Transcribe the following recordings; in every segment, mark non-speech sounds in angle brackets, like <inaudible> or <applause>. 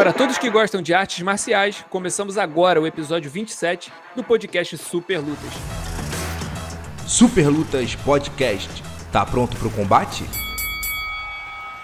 Para todos que gostam de artes marciais, começamos agora o episódio 27 do podcast Super Lutas. Super Lutas Podcast. Tá pronto pro combate?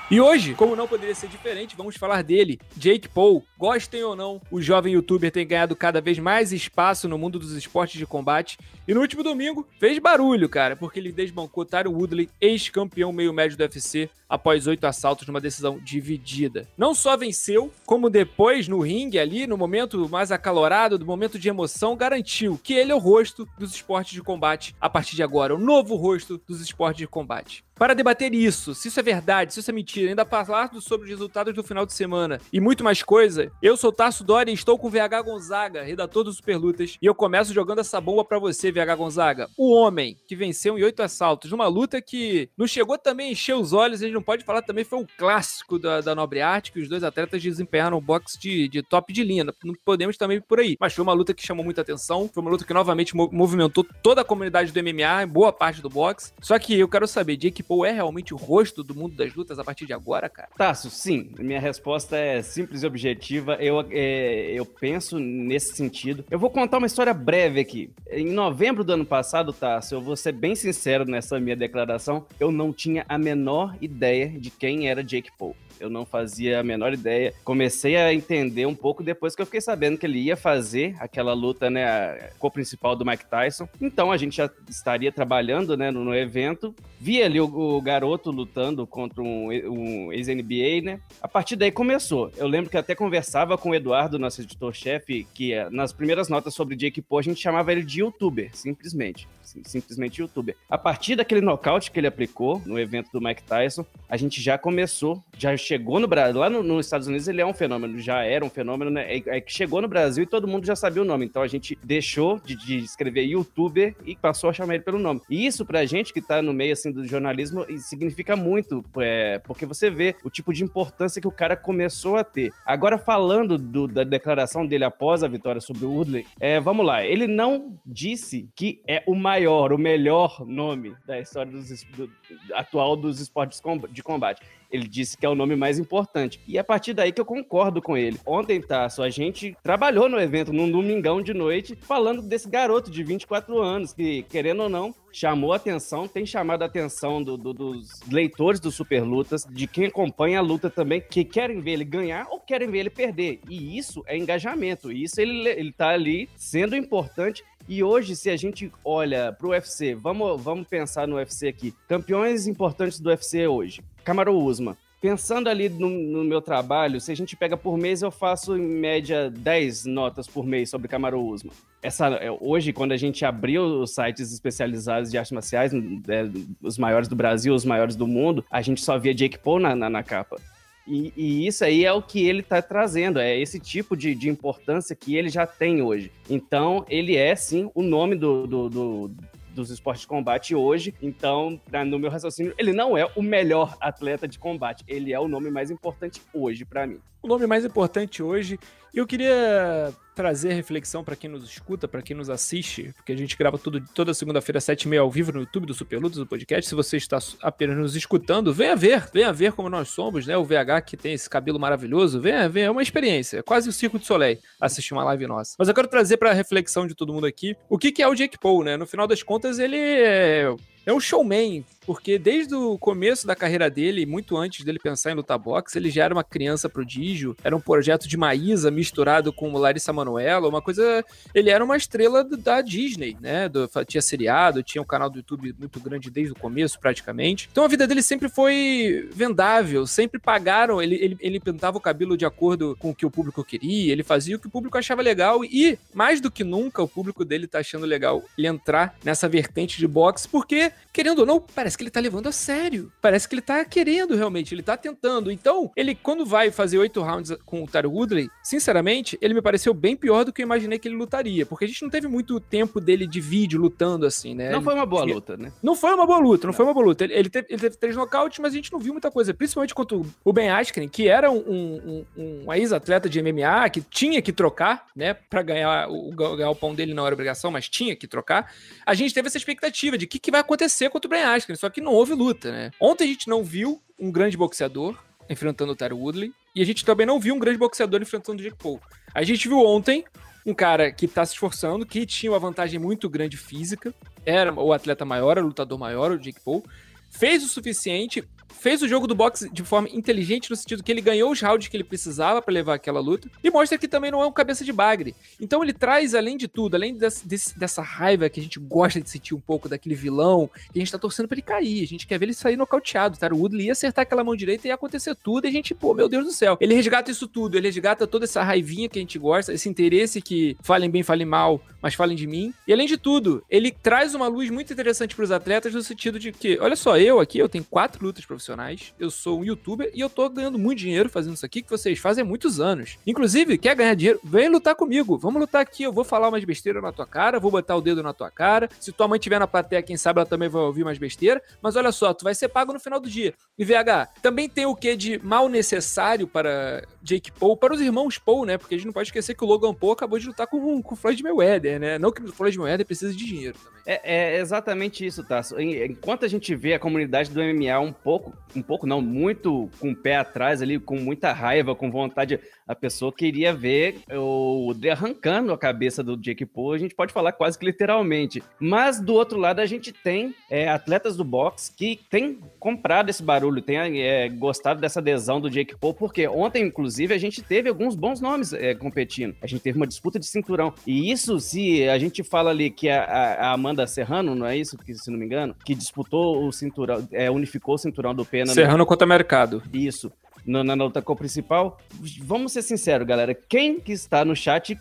E hoje, como não poderia ser diferente, vamos falar dele, Jake Paul. Gostem ou não, o jovem youtuber tem ganhado cada vez mais espaço no mundo dos esportes de combate. E no último domingo fez barulho, cara, porque ele desbancou Tyron Woodley, ex-campeão meio médio do UFC, após oito assaltos numa decisão dividida. Não só venceu, como depois no ringue ali, no momento mais acalorado, do momento de emoção, garantiu que ele é o rosto dos esportes de combate a partir de agora, o novo rosto dos esportes de combate. Para debater isso, se isso é verdade, se isso é mentira, ainda falar sobre os resultados do final de semana e muito mais coisa, eu sou Tasso Dória e estou com o VH Gonzaga, redator do Super Lutas, e eu começo jogando essa bomba para você, VH Gonzaga. O homem que venceu em oito assaltos, numa luta que não chegou também a encher os olhos, a gente não pode falar também, foi um clássico da, da Nobre Arte, que os dois atletas desempenharam um boxe de, de top de linha, não podemos também por aí. Mas foi uma luta que chamou muita atenção, foi uma luta que novamente movimentou toda a comunidade do MMA, boa parte do boxe. Só que eu quero saber, Jake Paul é realmente o rosto do mundo das lutas a partir de agora, cara? Tasso, sim. Minha resposta é simples e objetiva. Eu, é, eu penso nesse sentido. Eu vou contar uma história breve aqui. Em novembro do ano passado, Tasso, eu vou ser bem sincero nessa minha declaração, eu não tinha a menor ideia de quem era Jake Paul eu não fazia a menor ideia. Comecei a entender um pouco depois que eu fiquei sabendo que ele ia fazer aquela luta, né, a co-principal do Mike Tyson. Então a gente já estaria trabalhando, né, no, no evento. Vi ali o, o, garoto lutando contra um, um ex-NBA, né? A partir daí começou. Eu lembro que até conversava com o Eduardo, nosso editor-chefe, que eh, nas primeiras notas sobre Jake Paul a gente chamava ele de youtuber, simplesmente simplesmente youtuber. A partir daquele nocaute que ele aplicou no evento do Mike Tyson, a gente já começou, já chegou no Brasil. Lá no, nos Estados Unidos ele é um fenômeno, já era um fenômeno, né? É, é, que chegou no Brasil e todo mundo já sabia o nome. Então a gente deixou de, de escrever youtuber e passou a chamar ele pelo nome. E isso pra gente que tá no meio assim do jornalismo significa muito, é, porque você vê o tipo de importância que o cara começou a ter. Agora falando do, da declaração dele após a vitória sobre o Woodley, é, vamos lá, ele não disse que é o maior maior, o melhor nome da história dos, do, atual dos esportes de combate. Ele disse que é o nome mais importante. E é a partir daí que eu concordo com ele. Ontem, Tasso, a gente trabalhou no evento, num domingão de noite, falando desse garoto de 24 anos, que, querendo ou não, chamou atenção, tem chamado a atenção do, do, dos leitores do Super Lutas, de quem acompanha a luta também, que querem ver ele ganhar ou querem ver ele perder. E isso é engajamento. Isso ele, ele tá ali sendo importante e hoje, se a gente olha para o UFC, vamos, vamos pensar no UFC aqui. Campeões importantes do UFC hoje. Camaro Usman. Pensando ali no, no, meu trabalho, se a gente pega por mês, eu faço em média 10 notas por mês sobre Camaro Usman. Essa, é, hoje, quando a gente abriu os sites especializados de artes marciais, é, os maiores do Brasil, os maiores do mundo, a gente só via Jake Paul na, na, na capa. E, e, isso aí é o que ele está trazendo, é esse tipo de, de, importância que ele já tem hoje. Então, ele é sim o nome do, do, do dos esportes de combate hoje. Então, no meu raciocínio, ele não é o melhor atleta de combate. Ele é o nome mais importante hoje para mim. O nome mais importante hoje. Eu queria trazer reflexão para quem nos escuta, para quem nos assiste, porque a gente grava tudo, toda segunda-feira, sete e meia ao vivo no YouTube do Superlutas, do podcast. Se você está apenas nos escutando, venha ver, venha ver como nós somos, né? O VH que tem esse cabelo maravilhoso, venha ver, é uma experiência, quase o Circo de Soleil assistir uma live nossa. Mas eu quero trazer para reflexão de todo mundo aqui, o que, que é o Jake Paul, né? No final das contas, ele é é um showman, porque desde o começo da carreira dele, muito antes dele pensar em lutar boxe, ele já era uma criança prodígio, era um projeto de Maísa misturado com Larissa Manoela, uma coisa... Ele era uma estrela da Disney, né? Do, tinha seriado, tinha um canal do YouTube muito grande desde o começo, praticamente. Então a vida dele sempre foi vendável, sempre pagaram, ele, ele, ele pintava o cabelo de acordo com o que o público queria, ele fazia o que o público achava legal e, mais do que nunca, o público dele tá achando legal ele entrar nessa vertente de boxe, porque querendo ou não, parece que ele tá levando a sério. Parece que ele tá querendo realmente, ele tá tentando. Então, ele, quando vai fazer oito rounds com o Tyro Woodley, sinceramente, ele me pareceu bem pior do que eu imaginei que ele lutaria. Porque a gente não teve muito tempo dele de vídeo lutando assim, né? Não ele, foi uma boa luta, né? Não foi uma boa luta, não, não. foi uma boa luta. Ele, ele, teve, ele, teve, três nocautes, mas a gente não viu muita coisa. Principalmente contra o Ben Askren, que era um, um, um, ex-atleta de MMA, que tinha que trocar, né? Pra ganhar o, ganhar o pão dele não era obrigação, mas tinha que trocar. A gente teve essa expectativa de o que, que vai acontecer contra o Brian Askren, só que não houve luta, né? Ontem a gente não viu um grande boxeador, enfrentando o Tyre Woodley. E a gente também não viu um grande boxeador enfrentando o Jake Paul. A gente viu ontem um cara que tá se esforçando, que tinha uma vantagem muito grande física, era o atleta maior, o lutador maior, o Jake Paul, fez o suficiente fez o jogo do boxe de forma inteligente, no sentido que ele ganhou os rounds que ele precisava para levar aquela luta, e mostra que também não é um cabeça de bagre. Então ele traz, além de tudo, além desse, desse, dessa raiva que a gente gosta de sentir um pouco daquele vilão, que a gente tá torcendo pra ele cair, a gente quer ver ele sair nocauteado, tá? O Woodley ia acertar aquela mão direita e ia acontecer tudo, e a gente, pô, meu Deus do céu. Ele resgata isso tudo, ele resgata toda essa raivinha que a gente gosta, esse interesse que falem bem, falem mal, mas falem de mim. E além de tudo, ele traz uma luz muito interessante para os atletas no sentido de que, olha só, eu aqui, eu tenho quatro lutas profissionais, eu sou um youtuber e eu tô ganhando muito dinheiro fazendo isso aqui que vocês fazem há muitos anos. Inclusive, quer ganhar dinheiro? Vem lutar comigo. Vamos lutar aqui. Eu vou falar umas besteiras na tua cara, vou botar o dedo na tua cara. Se tua mãe estiver na plateia, quem sabe ela também vai ouvir mais besteira. Mas olha só, tu vai ser pago no final do dia. E VH, também tem o que de mal necessário para Jake Paul, para os irmãos Paul, né? Porque a gente não pode esquecer que o Logan Paul acabou de lutar com, com o Floyd Mayweather, né? Não que o Floyd Mayweather precise de dinheiro também. É, é, exatamente isso, Tasso. Enquanto a gente vê a comunidade do MMA um pouco, um pouco não, muito com o pé atrás ali, com muita raiva, com vontade, a pessoa queria ver o Dre arrancando a cabeça do Jake Paul, a gente pode falar quase que literalmente. Mas do outro lado a gente tem é, atletas do boxe que têm comprado esse barulho, têm é, gostado dessa adesão do Jake Paul, porque ontem, inclusive, a gente teve alguns bons nomes é, competindo. A gente teve uma disputa de cinturão. E isso, se a gente fala ali que a, a Amanda Serrano, não é isso? Que, se não me engano, que disputou o cinturão, é, unificou o cinturão do Pena. Serrano no... contra Mercado. Isso. No, na luta principal. Vamos ser sinceros, galera. Quem que está no chat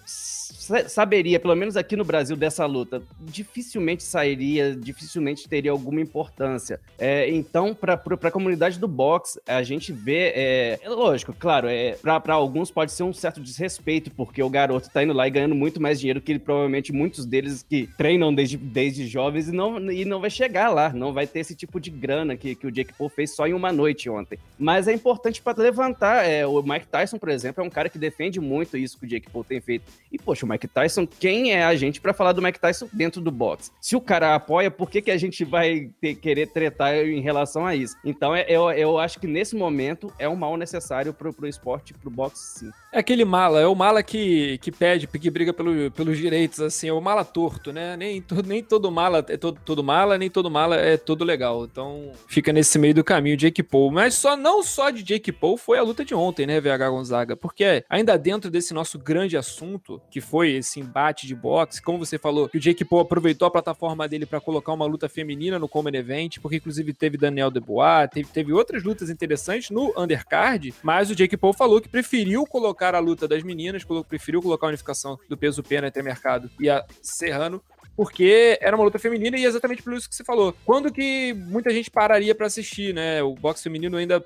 saberia, pelo menos aqui no Brasil, dessa luta, dificilmente sairia, dificilmente teria alguma importância. É, então, para a comunidade do boxe, a gente vê, é, é lógico, claro, é, para alguns pode ser um certo desrespeito, porque o garoto tá indo lá e ganhando muito mais dinheiro que ele, provavelmente muitos deles que treinam desde, desde jovens e não, e não vai chegar lá, não vai ter esse tipo de grana que, que o Jake Paul fez só em uma noite ontem. Mas é importante para levantar, é, o Mike Tyson, por exemplo, é um cara que defende muito isso que o Jake Paul tem feito. E, poxa, o Mike Tyson, quem é a gente para falar do Mike Tyson dentro do box? Se o cara apoia, por que, que a gente vai ter, querer tretar em relação a isso? Então, é, eu, eu acho que nesse momento é um mal necessário pro, pro esporte, pro boxe, sim. É aquele mala, é o mala que, que pede, que briga pelo, pelos direitos, assim, é o mala torto, né? Nem, todo, nem todo mala é todo, todo mala, nem todo mala é todo legal. Então, fica nesse meio do caminho Jake Paul. Mas só não só de Jake Paul foi a luta de ontem, né, VH Gonzaga? Porque ainda dentro desse nosso grande assunto, que foi esse embate de boxe, como você falou, que o Jake Paul aproveitou a plataforma dele para colocar uma luta feminina no Common Event, porque inclusive teve Daniel Dubois, teve, teve outras lutas interessantes no undercard, mas o Jake Paul falou que preferiu colocar a luta das meninas, preferiu colocar a unificação do peso pena entre mercado e a Serrano porque era uma luta feminina e é exatamente por isso que você falou. Quando que muita gente pararia para assistir, né? O boxe feminino ainda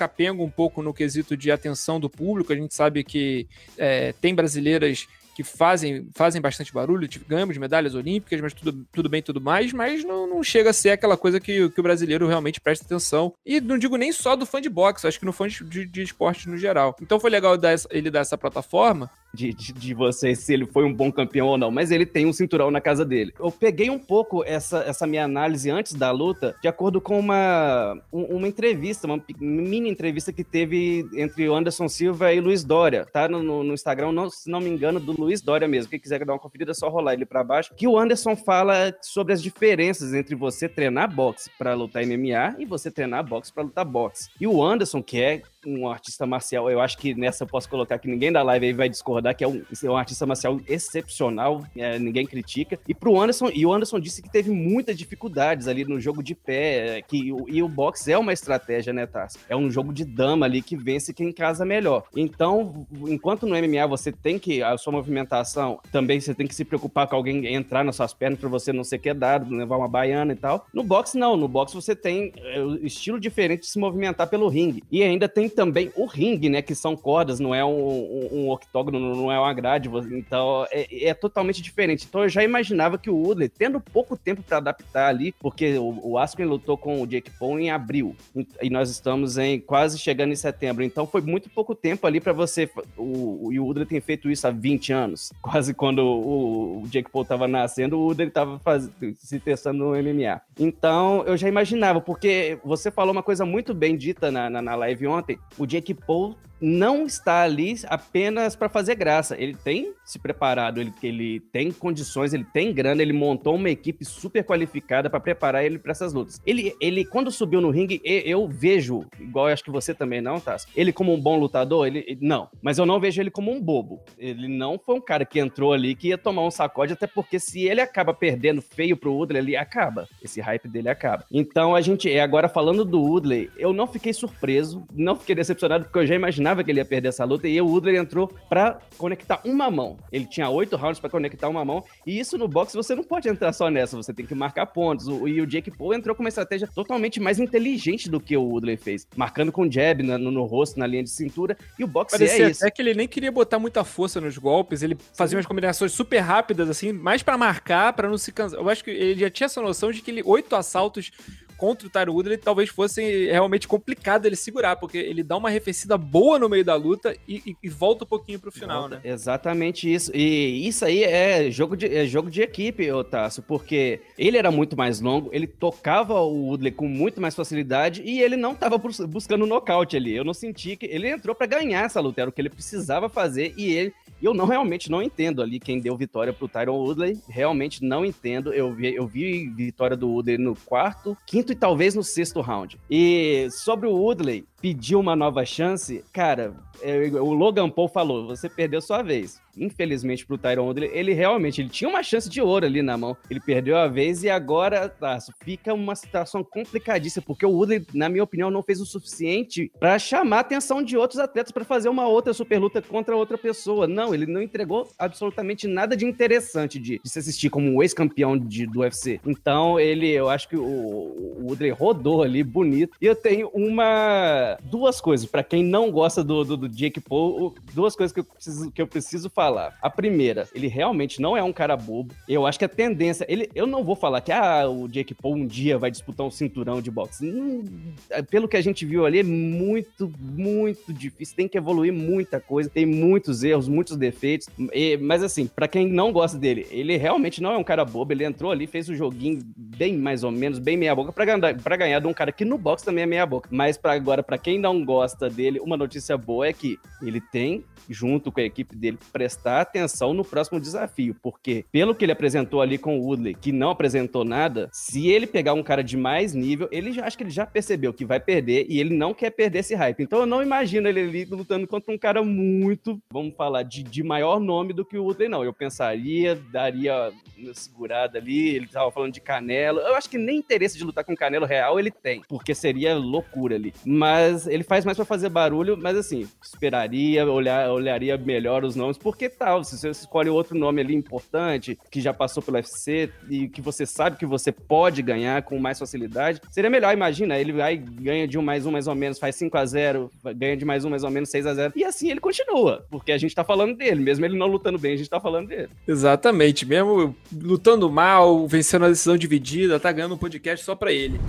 capenga um pouco no quesito de atenção do público. A gente sabe que é, tem brasileiras que fazem, fazem bastante barulho, ganhamos medalhas olímpicas, mas tudo, tudo bem, tudo mais, mas não, não chega a ser aquela coisa que, que o brasileiro realmente presta atenção. E não digo nem só do fã de boxe, acho que no fã de, de esporte no geral. Então foi legal dar essa, ele dar essa plataforma, de, de, de você se ele foi um bom campeão ou não, mas ele tem um cinturão na casa dele. Eu peguei um pouco essa, essa minha análise antes da luta, de acordo com uma, uma entrevista, uma mini entrevista que teve entre o Anderson Silva e Luiz Dória, tá? No, no Instagram, não, se não me engano, do Luiz Dória mesmo. Quem quiser dar uma conferida, é só rolar ele para baixo. Que o Anderson fala sobre as diferenças entre você treinar boxe para lutar MMA e você treinar boxe para lutar boxe. E o Anderson, que é um artista marcial, eu acho que nessa eu posso colocar que ninguém da live aí vai discordar, que é um, é um artista marcial excepcional, é, ninguém critica. E pro Anderson, e o Anderson disse que teve muitas dificuldades ali no jogo de pé, que e o boxe é uma estratégia, né, Tassi? É um jogo de dama ali que vence quem casa melhor. Então, enquanto no MMA você tem que, a sua movimentação, também você tem que se preocupar com alguém entrar nas suas pernas para você não ser quedado, levar uma baiana e tal. No boxe, não. No boxe você tem é, estilo diferente de se movimentar pelo ringue. E ainda tem também o ringue, né? Que são cordas, não é um, um, um octógono, não é uma grade. Então é, é, totalmente diferente. Então eu já imaginava que o Woodley, tendo pouco tempo para adaptar ali, porque o, o Askren lutou com o Jake Paul em abril e nós estamos em quase chegando em setembro. Então foi muito pouco tempo ali para você. O, o Woodley tem feito isso há 20 anos, <laughs> quase quando o, o Jake Paul estava nascendo, o Woodley estava se testando no MMA. Então eu já imaginava, porque você falou uma coisa muito bem dita na, na, na live ontem o Jake Paul não está ali apenas para fazer graça. Ele tem se preparado, ele, ele tem condições, ele tem grana, ele montou uma equipe super qualificada para preparar ele para essas lutas. Ele, ele, quando subiu no ringue, eu, vejo, igual eu acho que você também não, Tassi, ele como um bom lutador, ele, não. Mas eu não vejo ele como um bobo. Ele não foi um cara que entrou ali que ia tomar um sacode, até porque se ele acaba perdendo feio pro Woodley, ele acaba. Esse hype dele acaba. Então a gente, agora falando do Woodley, eu não fiquei surpreso, não fiquei decepcionado, porque eu já imaginava imaginava que ele ia perder essa luta e o Woodley entrou para conectar uma mão. Ele tinha oito rounds para conectar uma mão e isso no boxe você não pode entrar só nessa, você tem que marcar pontos. O, e o Jake Paul entrou com uma estratégia totalmente mais inteligente do que o Woodley fez, marcando com jab no, no, rosto, na linha de cintura e o boxe Parecia é isso. É que ele nem queria botar muita força nos golpes, ele fazia umas combinações super rápidas assim, mais para marcar, para não se cansar. Eu acho que ele já tinha essa noção de que ele oito assaltos contra o Tyron Woodley talvez fosse realmente complicado ele segurar, porque ele dá uma arrefecida boa no meio da luta e, e, e volta um pouquinho pro final, volta. né? Exatamente isso. E isso aí é jogo de, é jogo de equipe, Otácio, porque ele era muito mais longo, ele tocava o Woodley com muito mais facilidade e ele não tava buscando nocaute ali. Eu não senti que ele entrou para ganhar essa luta, era o que ele precisava fazer e ele eu não realmente não entendo ali quem deu vitória pro Tyron Woodley. Realmente não entendo. Eu vi, eu vi vitória do Woodley no quarto, quinto e talvez no sexto round. E sobre o Woodley, pediu uma nova chance, cara, é, o Logan Paul falou, você perdeu sua vez. Infelizmente pro Tyron Woodley, ele realmente ele tinha uma chance de ouro ali na mão. Ele perdeu a vez e agora tá, fica uma situação complicadíssima, porque o Woodley, na minha opinião, não fez o suficiente para chamar a atenção de outros atletas para fazer uma outra super luta contra outra pessoa. Não, ele não entregou absolutamente nada de interessante de, de se assistir como um ex-campeão do UFC. Então, ele, eu acho que o, o Woodley rodou ali bonito. E eu tenho uma duas coisas, para quem não gosta do, do, do, Jake Paul, duas coisas que eu, preciso, que eu preciso falar. A primeira, ele realmente não é um cara bobo. Eu acho que a tendência, ele, eu não vou falar que ah, o Jake Paul um dia vai disputar um cinturão de boxe. Hum, pelo que a gente viu ali, é muito, muito difícil. Tem que evoluir muita coisa, tem muitos erros, muitos defeitos. E, mas assim, para quem não gosta dele, ele realmente não é um cara bobo. Ele entrou ali, fez o um joguinho bem mais ou menos, bem meia boca, para ganhar, pra ganhar de um cara que no boxe também é meia boca. Mas para agora, para quem não gosta dele, uma notícia boa é que ele tem, junto com a equipe dele, prestar atenção no próximo desafio, porque pelo que ele apresentou ali com o Woodley, que não apresentou nada, se ele pegar um cara de mais nível, ele já acho que ele já percebeu que vai perder e ele não quer perder esse hype. Então eu não imagino ele ali lutando contra um cara muito, vamos falar, de, de maior nome do que o Woodley, não. Eu pensaria, daria uma segurada ali, ele tava falando de Canelo. Eu acho que nem interesse de lutar com Canelo real ele tem, porque seria loucura ali. Mas ele faz mais para fazer barulho, mas assim, esperaria, olhar, olharia melhor os nomes, porque tal, se você escolhe outro nome ali importante, que já passou pelo UFC e que você sabe que você pode ganhar com mais facilidade, seria melhor, imagina, ele vai ganha de um mais um mais ou menos, faz 5 a 0 ganha de mais um mais ou menos 6 a 0 e assim ele continua, porque a gente tá falando dele, mesmo ele não lutando bem, a gente tá falando dele. Exatamente, mesmo lutando mal, vencendo a decisão dividida, tá ganhando um podcast só pra ele.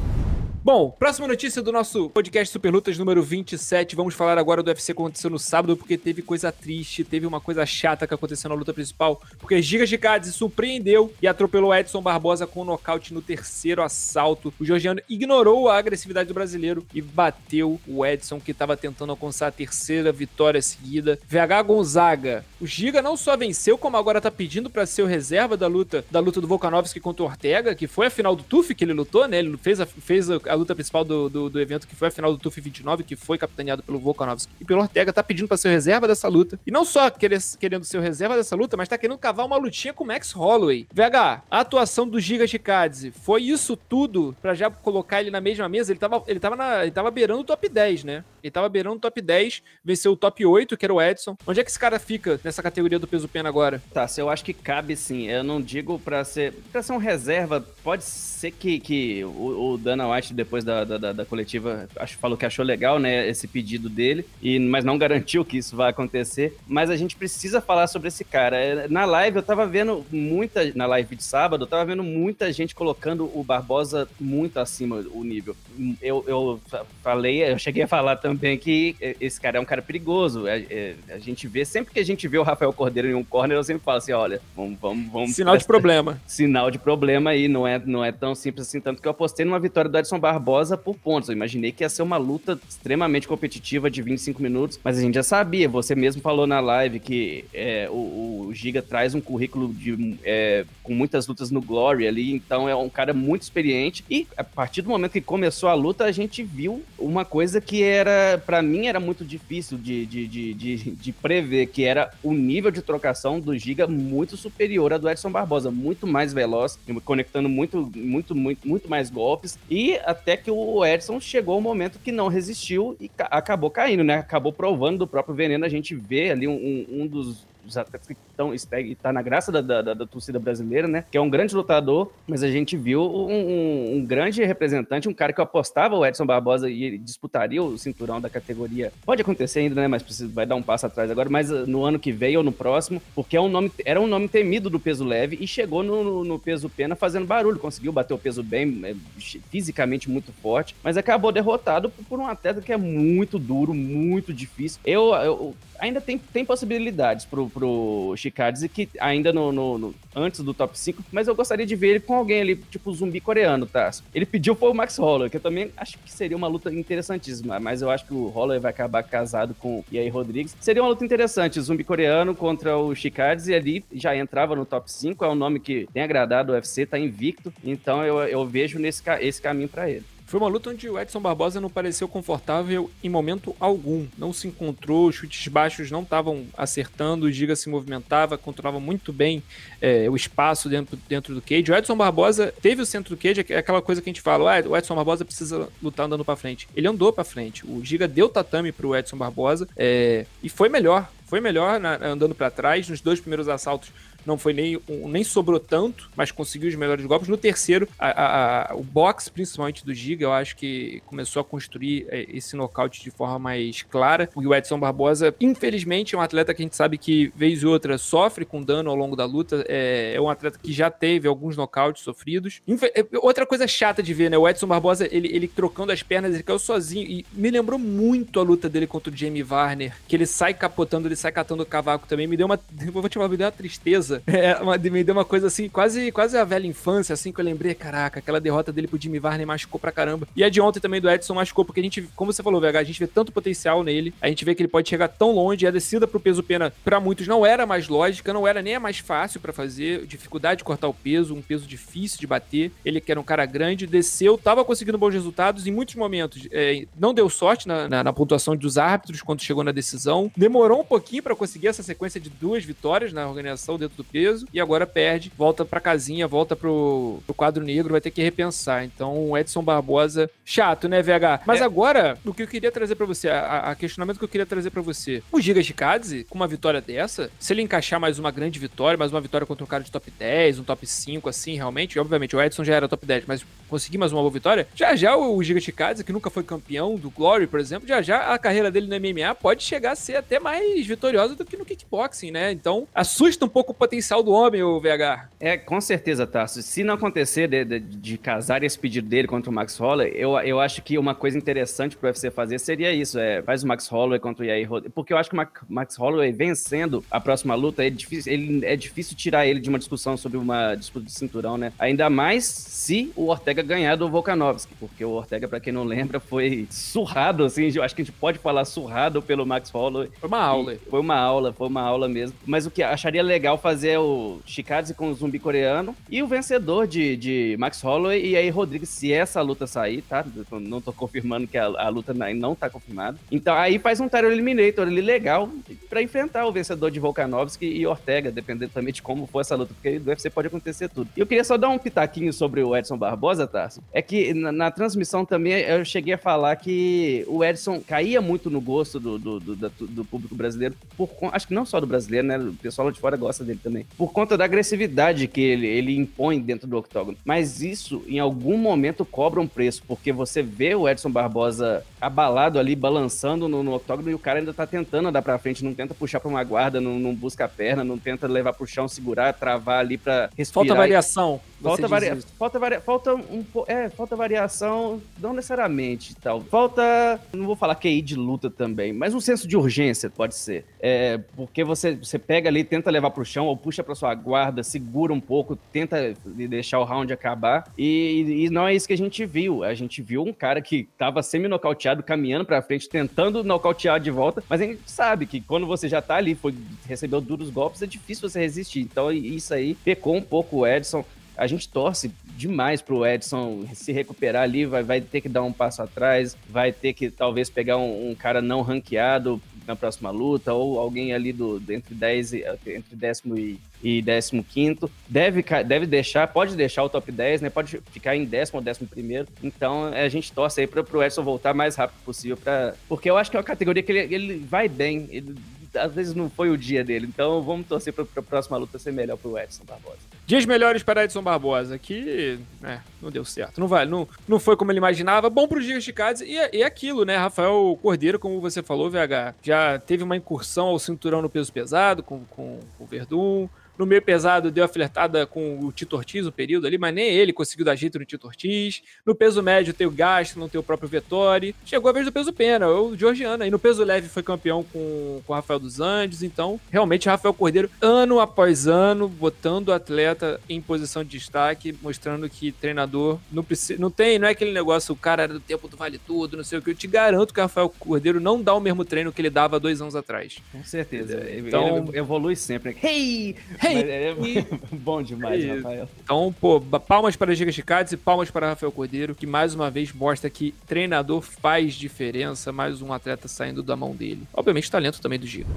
Bom, próxima notícia do nosso podcast Super Lutas número 27. Vamos falar agora do UFC que aconteceu no sábado, porque teve coisa triste, teve uma coisa chata que aconteceu na luta principal, porque de Cádiz surpreendeu e atropelou Edson Barbosa com um nocaute no terceiro assalto. O georgiano ignorou a agressividade do brasileiro e bateu o Edson, que estava tentando alcançar a terceira vitória seguida. VH Gonzaga. O Giga não só venceu, como agora está pedindo para ser o reserva da luta da luta do Volkanovski contra o Ortega, que foi a final do TUF que ele lutou, né? Ele fez a, fez a a luta principal do, do, do, evento, que foi a final do TUF 29, que foi capitaneado pelo Volkanovski e pelo Ortega, tá pedindo pra ser reserva dessa luta. E não só querer, querendo ser reserva dessa luta, mas tá querendo cavar uma lutinha com o Max Holloway. VH, a atuação do Giga Chikadze, foi isso tudo pra já colocar ele na mesma mesa? Ele tava, ele tava, na, ele tava beirando o top 10, né? Ele tava beirando o top 10, venceu o top 8, que era o Edson. Onde é que esse cara fica nessa categoria do peso pena agora? Tá, se eu acho que cabe sim. Eu não digo pra ser. Pra ser um reserva, pode ser que, que o, o Dana White, depois da, da, da, coletiva, acho, falou que achou legal, né, esse pedido dele, e, mas não garantiu que isso vai acontecer. Mas a gente precisa falar sobre esse cara. É, na live, eu tava vendo muita. Na live de sábado, eu tava vendo muita gente colocando o Barbosa muito acima o nível. Eu, eu falei, eu cheguei a falar também que esse cara é um cara perigoso. A, é, é, a, gente vê, sempre que a gente vê o Rafael Cordeiro em um corner, eu sempre falo assim: olha, vamos. vamos, vamos Sinal de problema. Sinal de problema aí, não é, não é tão simples assim. Tanto que eu apostei numa vitória do Edson Barbosa por pontos. Eu imaginei que ia ser uma luta extremamente competitiva de 25 minutos, mas a gente já sabia. Você mesmo falou na live que é, o, o, Giga traz um currículo de, é, com muitas lutas no Glory ali, então é um cara muito experiente. E a partir do momento que começou a luta, a gente viu uma coisa que era, para mim, era muito difícil de, de, de, de, de prever, que era o nível de trocação do Giga muito superior a do Edson Barbosa, muito mais veloz, conectando muito, muito, muito, muito mais golpes. E até que o Edson chegou um momento que não resistiu e acabou caindo, né? Acabou provando do próprio veneno. A gente vê ali um, um dos que estão está na graça da, da, da, torcida brasileira, né? Que é um grande lutador, mas a gente viu um, um, um, grande representante, um cara que apostava o Edson Barbosa e ele disputaria o cinturão da categoria. Pode acontecer ainda, né? Mas precisa, vai dar um passo atrás agora, mas uh, no ano que vem ou no próximo, porque é um nome, era um nome temido do peso leve e chegou no, no, peso pena fazendo barulho, conseguiu bater o peso bem, é, fisicamente muito forte, mas acabou derrotado por, por um atleta que é muito duro, muito difícil. Eu, eu ainda tem, tem possibilidades pro, pro Chikadze, que ainda no, no, no, antes do top 5, mas eu gostaria de ver ele com alguém ali, tipo zumbi coreano, tá? Ele pediu foi o Max Holloway, que eu também acho que seria uma luta interessantíssima, mas eu acho que o Holloway vai acabar casado com o Yair Rodrigues. Seria uma luta interessante, zumbi coreano contra o Chikadze, ali já entrava no top 5, é um nome que tem agradado o UFC, tá invicto, então eu, eu vejo nesse, esse caminho para ele. Foi uma luta onde o Edson Barbosa não pareceu confortável em momento algum. Não se encontrou, chutes baixos não estavam acertando, o Giga se movimentava, controlava muito bem é, o espaço dentro, dentro do cage. O Edson Barbosa teve o centro do cage, é aquela coisa que a gente fala, ah, o Edson Barbosa precisa lutar andando para frente. Ele andou para frente. O Giga deu tatame pro Edson Barbosa é, e foi melhor. Foi melhor na, andando para trás. Nos dois primeiros assaltos não foi nem, um, nem sobrou tanto, mas conseguiu os melhores golpes. No terceiro, a, a, o box, principalmente do Giga, eu acho que começou a construir é, esse nocaute de forma mais clara. O Edson Barbosa, infelizmente, é um atleta que a gente sabe que, vez e outra, sofre com dano ao longo da luta. É, é um atleta que já teve alguns nocautes sofridos. Infe é, outra coisa chata de ver, né? O Edson Barbosa, ele, ele trocando as pernas, ele caiu sozinho. E me lembrou muito a luta dele contra o Jamie Varner, que ele sai capotando, ele sai catando o cavaco também. Me deu uma. <laughs> Vou te falar, me deu uma tristeza coisa. <laughs> É, uma, me deu uma coisa assim, quase, quase a velha infância, assim, que eu lembrei, caraca, aquela derrota dele pro Jimmy Varney machucou pra caramba. E a de ontem também do Edson machucou, porque a gente, como você falou, VH, a gente vê tanto potencial nele, a gente vê que ele pode chegar tão longe, e a descida pro peso pena, para muitos, não era mais lógica, não era nem a mais fácil para fazer, dificuldade de cortar o peso, um peso difícil de bater. Ele que era um cara grande, desceu, tava conseguindo bons resultados, em muitos momentos é, não deu sorte na, na, na, pontuação dos árbitros quando chegou na decisão, demorou um pouquinho para conseguir essa sequência de duas vitórias na organização dentro do peso, e agora perde, volta pra casinha, volta pro, pro quadro negro, vai ter que repensar. Então, o Edson Barbosa, chato, né, VH? Mas é. agora, o que eu queria trazer para você, a, a, questionamento que eu queria trazer para você. O Giga Chikadze, com uma vitória dessa, se ele encaixar mais uma grande vitória, mais uma vitória contra um cara de top 10, um top 5, assim, realmente, obviamente, o Edson já era top 10, mas conseguir mais uma boa vitória, já já o Giga Chikadze, que nunca foi campeão do Glory, por exemplo, já já a carreira dele no MMA pode chegar a ser até mais vitoriosa do que no kickboxing, né? Então, assusta um pouco o potencial do homem, o VH. É, com certeza, Tarso. Se não acontecer de, de, de casar esse pedido dele contra o Max Holloway, eu, eu acho que uma coisa interessante pro UFC fazer seria isso, é, faz o Max Holloway contra o Yair Rodrigues, porque eu acho que o Max Holloway vencendo a próxima luta, é difícil, ele, é difícil tirar ele de uma discussão sobre uma disputa de cinturão, né? Ainda mais se o Ortega ganhar do Volkanovski, porque o Ortega, para quem não lembra, foi surrado, assim, eu acho que a gente pode falar surrado pelo Max Holloway. Foi uma aula. Foi uma aula, foi uma aula mesmo. Mas o que acharia legal fazer é o Chikadze com o zumbi coreano e o vencedor de, de Max Holloway e aí Rodrigues, se essa luta sair, tá? Não tô confirmando que a, a luta não tá confirmada. Então aí faz um Tyro Eliminator ali legal para enfrentar o vencedor de Volkanovski e Ortega, dependendo também de como for essa luta, porque do UFC pode acontecer tudo. E eu queria só dar um pitaquinho sobre o Edson Barbosa, Tarso. É que na, na transmissão também eu cheguei a falar que o Edson caía muito no gosto do, do, do, do, do público brasileiro, por, acho que não só do brasileiro, né? O pessoal lá de fora gosta dele também. Por conta da agressividade que ele, ele impõe dentro do octógono. Mas isso, em algum momento, cobra um preço, porque você vê o Edson Barbosa abalado ali, balançando no, no octógono e o cara ainda tá tentando andar pra frente, não tenta puxar pra uma guarda, não, não busca a perna, não tenta levar pro chão, segurar, travar ali pra respirar. Falta variação. Falta, varia... falta, varia... falta um é, falta variação, não necessariamente, tal. Falta, não vou falar QI de luta também, mas um senso de urgência pode ser. É, porque você, você pega ali, tenta levar pro chão ou puxa pra sua guarda, segura um pouco, tenta deixar o round acabar e, e não é isso que a gente viu. A gente viu um cara que tava semi-nocauteado, caminhando pra frente, tentando nocautear de volta, mas a gente sabe que quando você já tá ali, foi, recebeu duros golpes, é difícil você resistir. Então isso aí pecou um pouco o Edson a gente torce demais pro Edson se recuperar ali, vai, vai ter que dar um passo atrás, vai ter que talvez pegar um, um cara não ranqueado na próxima luta, ou alguém ali do, entre 10 entre décimo e, e décimo quinto, deve, deve deixar, pode deixar o top 10, né? Pode ficar em décimo ou décimo primeiro. Então a gente torce aí para o Edson voltar mais rápido possível, pra, porque eu acho que é uma categoria que ele, ele vai bem, ele às vezes não foi o dia dele. Então vamos torcer para a próxima luta ser melhor para o Edson Barbosa. Dias melhores para Edson Barbosa, que é, não deu certo. Não vai, não, não foi como ele imaginava. Bom para os Dias de Cádiz. E, e aquilo, né? Rafael Cordeiro, como você falou, VH, já teve uma incursão ao cinturão no peso pesado com, com, com o Verdun. No meio pesado deu a flertada com o Tito Ortiz o período ali, mas nem ele conseguiu dar jeito no Tito Ortiz. No peso médio tem o Gasto, não tem o próprio Vettori. Chegou a vez do peso pena, o Georgiano. E no peso leve foi campeão com, com o Rafael dos Andes. Então, realmente, Rafael Cordeiro, ano após ano, botando o atleta em posição de destaque, mostrando que treinador não precisa. Não tem, não é aquele negócio, o cara era do tempo do vale tudo, não sei o que. Eu te garanto que o Rafael Cordeiro não dá o mesmo treino que ele dava dois anos atrás. Com certeza. Então, ele evolui sempre. Hey! Hey! É <laughs> bom demais, é Rafael. Então, pô, palmas para Giga Chicates e palmas para Rafael Cordeiro, que mais uma vez mostra que treinador faz diferença, mais um atleta saindo da mão dele. Obviamente, talento também do Giga.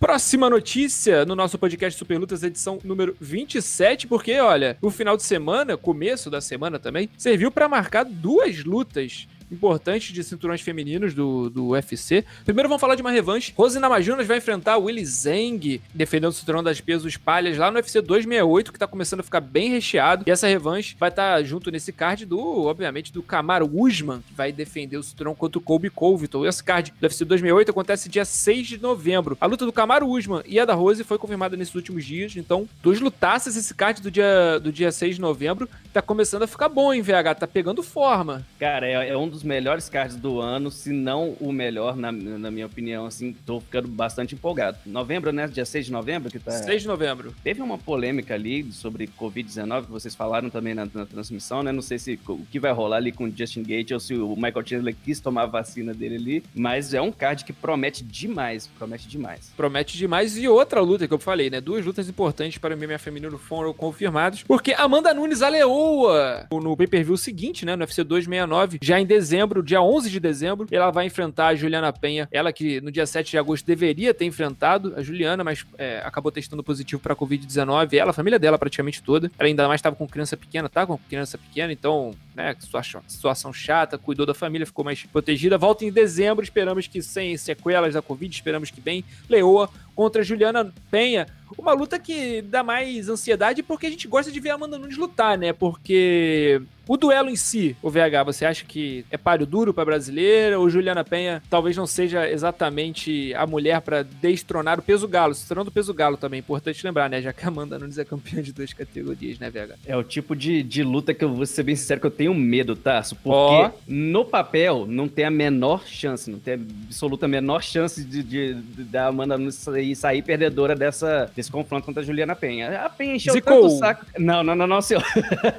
Próxima notícia no nosso podcast Super Lutas, edição número 27, porque olha, o final de semana, começo da semana também, serviu para marcar duas lutas importantes de cinturões femininos do, do UFC. Primeiro vamos falar de uma revanche. Rose Namajunas vai enfrentar Willy Zeng, defendendo o cinturão das pesos palhas lá no UFC 268, que tá começando a ficar bem recheado. E essa revanche vai estar tá junto nesse card do, obviamente, do Kamaru Usman, que vai defender o cinturão contra o Colby Covington. Esse card do UFC 268 acontece dia 6 de novembro. A luta do Kamaru Usman e a da Rose foi confirmada nesses últimos dias, então duas lutaças esse card do dia, do dia 6 de novembro tá começando a ficar bom, hein, VH? Tá pegando forma. Cara, é, é um dos melhores cards do ano, se não o melhor, na, na minha opinião, assim, tô ficando bastante empolgado. Novembro, né? Dia 6 de novembro que tá... 6 de novembro. Teve uma polêmica ali sobre Covid-19, que vocês falaram também na, na, transmissão, né? Não sei se o que vai rolar ali com o Justin Gate ou se o Michael Chandler quis tomar a vacina dele ali, mas é um card que promete demais, promete demais. Promete demais. E outra luta que eu falei, né? Duas lutas importantes para o MMA feminino foram confirmadas, porque Amanda Nunes no pay-per-view seguinte, né? No UFC 269, já em dezembro dezembro, dia 11 de dezembro, ela vai enfrentar a Juliana Penha, ela que no dia 7 de agosto deveria ter enfrentado a Juliana, mas é, acabou testando positivo para Covid-19. Ela, a família dela praticamente toda. Ela ainda mais estava com criança pequena, tá? Com criança pequena, então, né, situação, chata, cuidou da família, ficou mais protegida. Volta em dezembro, esperamos que sem sequelas da Covid, esperamos que bem. Leoa contra Juliana Penha. Uma luta que dá mais ansiedade porque a gente gosta de ver a Amanda Nunes lutar, né? Porque o duelo em si, o VH, você acha que é páreo duro para brasileira ou Juliana Penha talvez não seja exatamente a mulher para destronar o peso galo, se do peso galo também, importante lembrar, né? Já que a Amanda Nunes é campeã de duas categorias, né, VH? É o tipo de, de luta que eu vou ser bem sincero que eu tenho medo, tá? Porque oh. no papel não tem a menor chance, não tem a absoluta menor chance de, de, de da Amanda Nunes sair, sair perdedora dessa, desse confronto contra a Juliana Penha. A Penha encheu Zicou. tanto o saco. Não, não, não, não, senhor.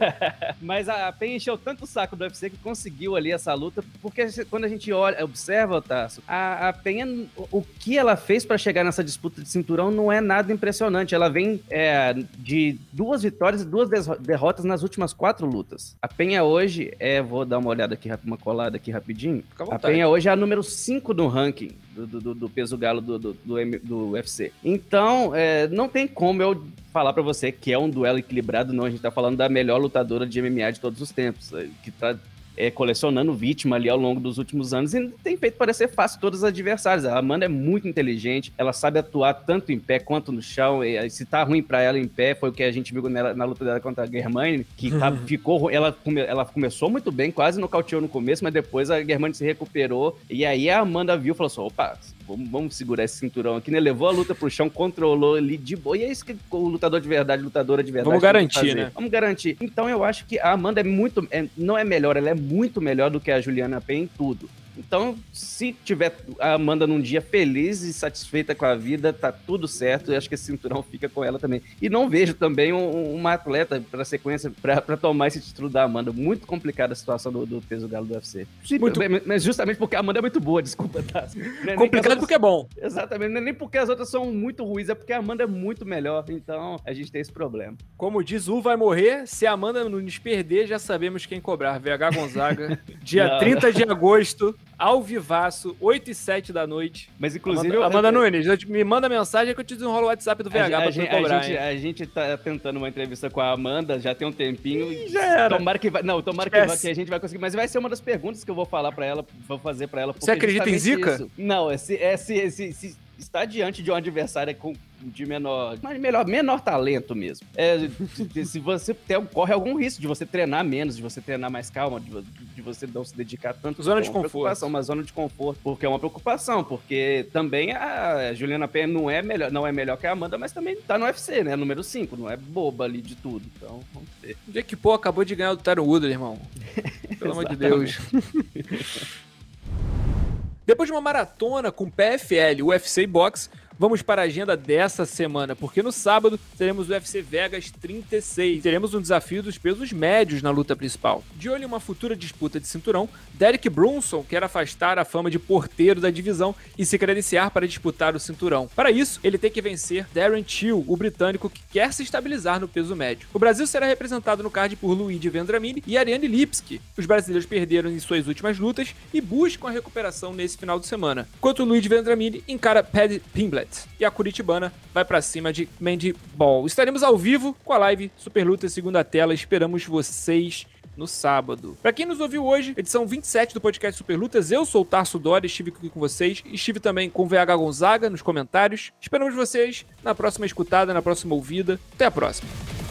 <laughs> Mas a Penha encheu tanto o saco do UFC que conseguiu ali essa luta, porque quando a gente olha, observa, Tasso, a, a Penha, o que ela fez para chegar nessa disputa de cinturão não é nada impressionante. Ela vem é, de duas vitórias e duas derrotas nas últimas quatro lutas. A Penha hoje é, vou dar uma olhada aqui, uma colada aqui rapidinho. A Penha hoje é a número 5 do ranking do, do, do, peso galo do, do, do, do UFC. Então, é, não tem como eu falar para você que é um duelo equilibrado, não. A gente tá falando da melhor lutadora de MMA de todos os tempos, é, que tá é, colecionando vítima ali ao longo dos últimos anos e tem feito parecer fácil todos os adversários. A Amanda é muito inteligente, ela sabe atuar tanto em pé quanto no chão. E, se tá ruim para ela em pé, foi o que a gente viu nela, na luta dela contra a Germaine, que tá, uhum. ficou. Ela, come, ela começou muito bem, quase nocauteou no começo, mas depois a Germaine se recuperou. E aí a Amanda viu e falou assim: opa, vamos, vamos segurar esse cinturão aqui, né? Levou a luta pro chão, controlou ali de boa. E é isso que o lutador de verdade, lutadora de verdade. Vamos garantir, né? Vamos garantir. Então eu acho que a Amanda é muito. É, não é melhor, ela é muito melhor do que a Juliana Pen em tudo. Então, se tiver a Amanda num dia feliz e satisfeita com a vida, tá tudo certo. Eu acho que esse cinturão fica com ela também. E não vejo também um, uma atleta para sequência para tomar esse título da Amanda. Muito complicada a situação do, do peso galo do UFC. Sim, muito... Mas justamente porque a Amanda é muito boa, desculpa, tá? É Complicado outras... porque é bom. Exatamente. Não é nem porque as outras são muito ruins, é porque a Amanda é muito melhor. Então, a gente tem esse problema. Como diz, o vai morrer. Se a Amanda nos perder, já sabemos quem cobrar. VH Gonzaga, <laughs> dia não, 30 não. de agosto ao vivaço, 8 e 7 da noite. Mas inclusive. Amanda, Amanda eu... Nunes, me manda mensagem que eu te desenrolo o WhatsApp do VH a, pra a, gente, cobrar. A gente, a gente tá tentando uma entrevista com a Amanda já tem um tempinho. Ih, já era. Tomara que vai. Não, tomara que, vai, que, a gente vai conseguir. Mas vai ser uma das perguntas que eu vou falar pra ela, vou fazer pra ela. Você acredita em Zika? Isso. Não, é se, é se, se, se está diante de um adversário com, de menor, melhor, menor talento mesmo. É, se você tem, corre algum risco de você treinar menos, de você treinar mais calma, de, de você não se dedicar tanto. Zona é de conforto. Uma zona de conforto, porque é uma preocupação, porque também a Juliana Penha não é melhor, não é melhor que a Amanda, mas também tá no UFC, né? Número 5, não é boba ali de tudo. Então, vamos ver. O que pô acabou de ganhar do Tyron Woodley, irmão. <laughs> Pelo amor de Deus. Depois de uma maratona com PFL, UFC e Box, Vamos para a agenda dessa semana, porque no sábado teremos o UFC Vegas 36. Teremos um desafio dos pesos médios na luta principal. De olho em uma futura disputa de cinturão, Derek Brunson quer afastar a fama de porteiro da divisão e se credenciar para disputar o cinturão. Para isso, ele tem que vencer Darren Till, o britânico que quer se estabilizar no peso médio. O Brasil será representado no card por Luigi Vendramini e Ariane Lipski. Os brasileiros perderam em suas últimas lutas e buscam a recuperação nesse final de semana, enquanto Luigi Vendramini encara Paddy Pimblett e a Curitibana vai para cima de Mandy Ball. Estaremos ao vivo com a live Super Luta segunda tela. Esperamos vocês no sábado. Para quem nos ouviu hoje, edição 27 do podcast Super Lutas, eu sou o Tarso Dori, estive aqui com vocês, estive também com o VH Gonzaga nos comentários. Esperamos vocês na próxima escutada, na próxima ouvida. Até a próxima.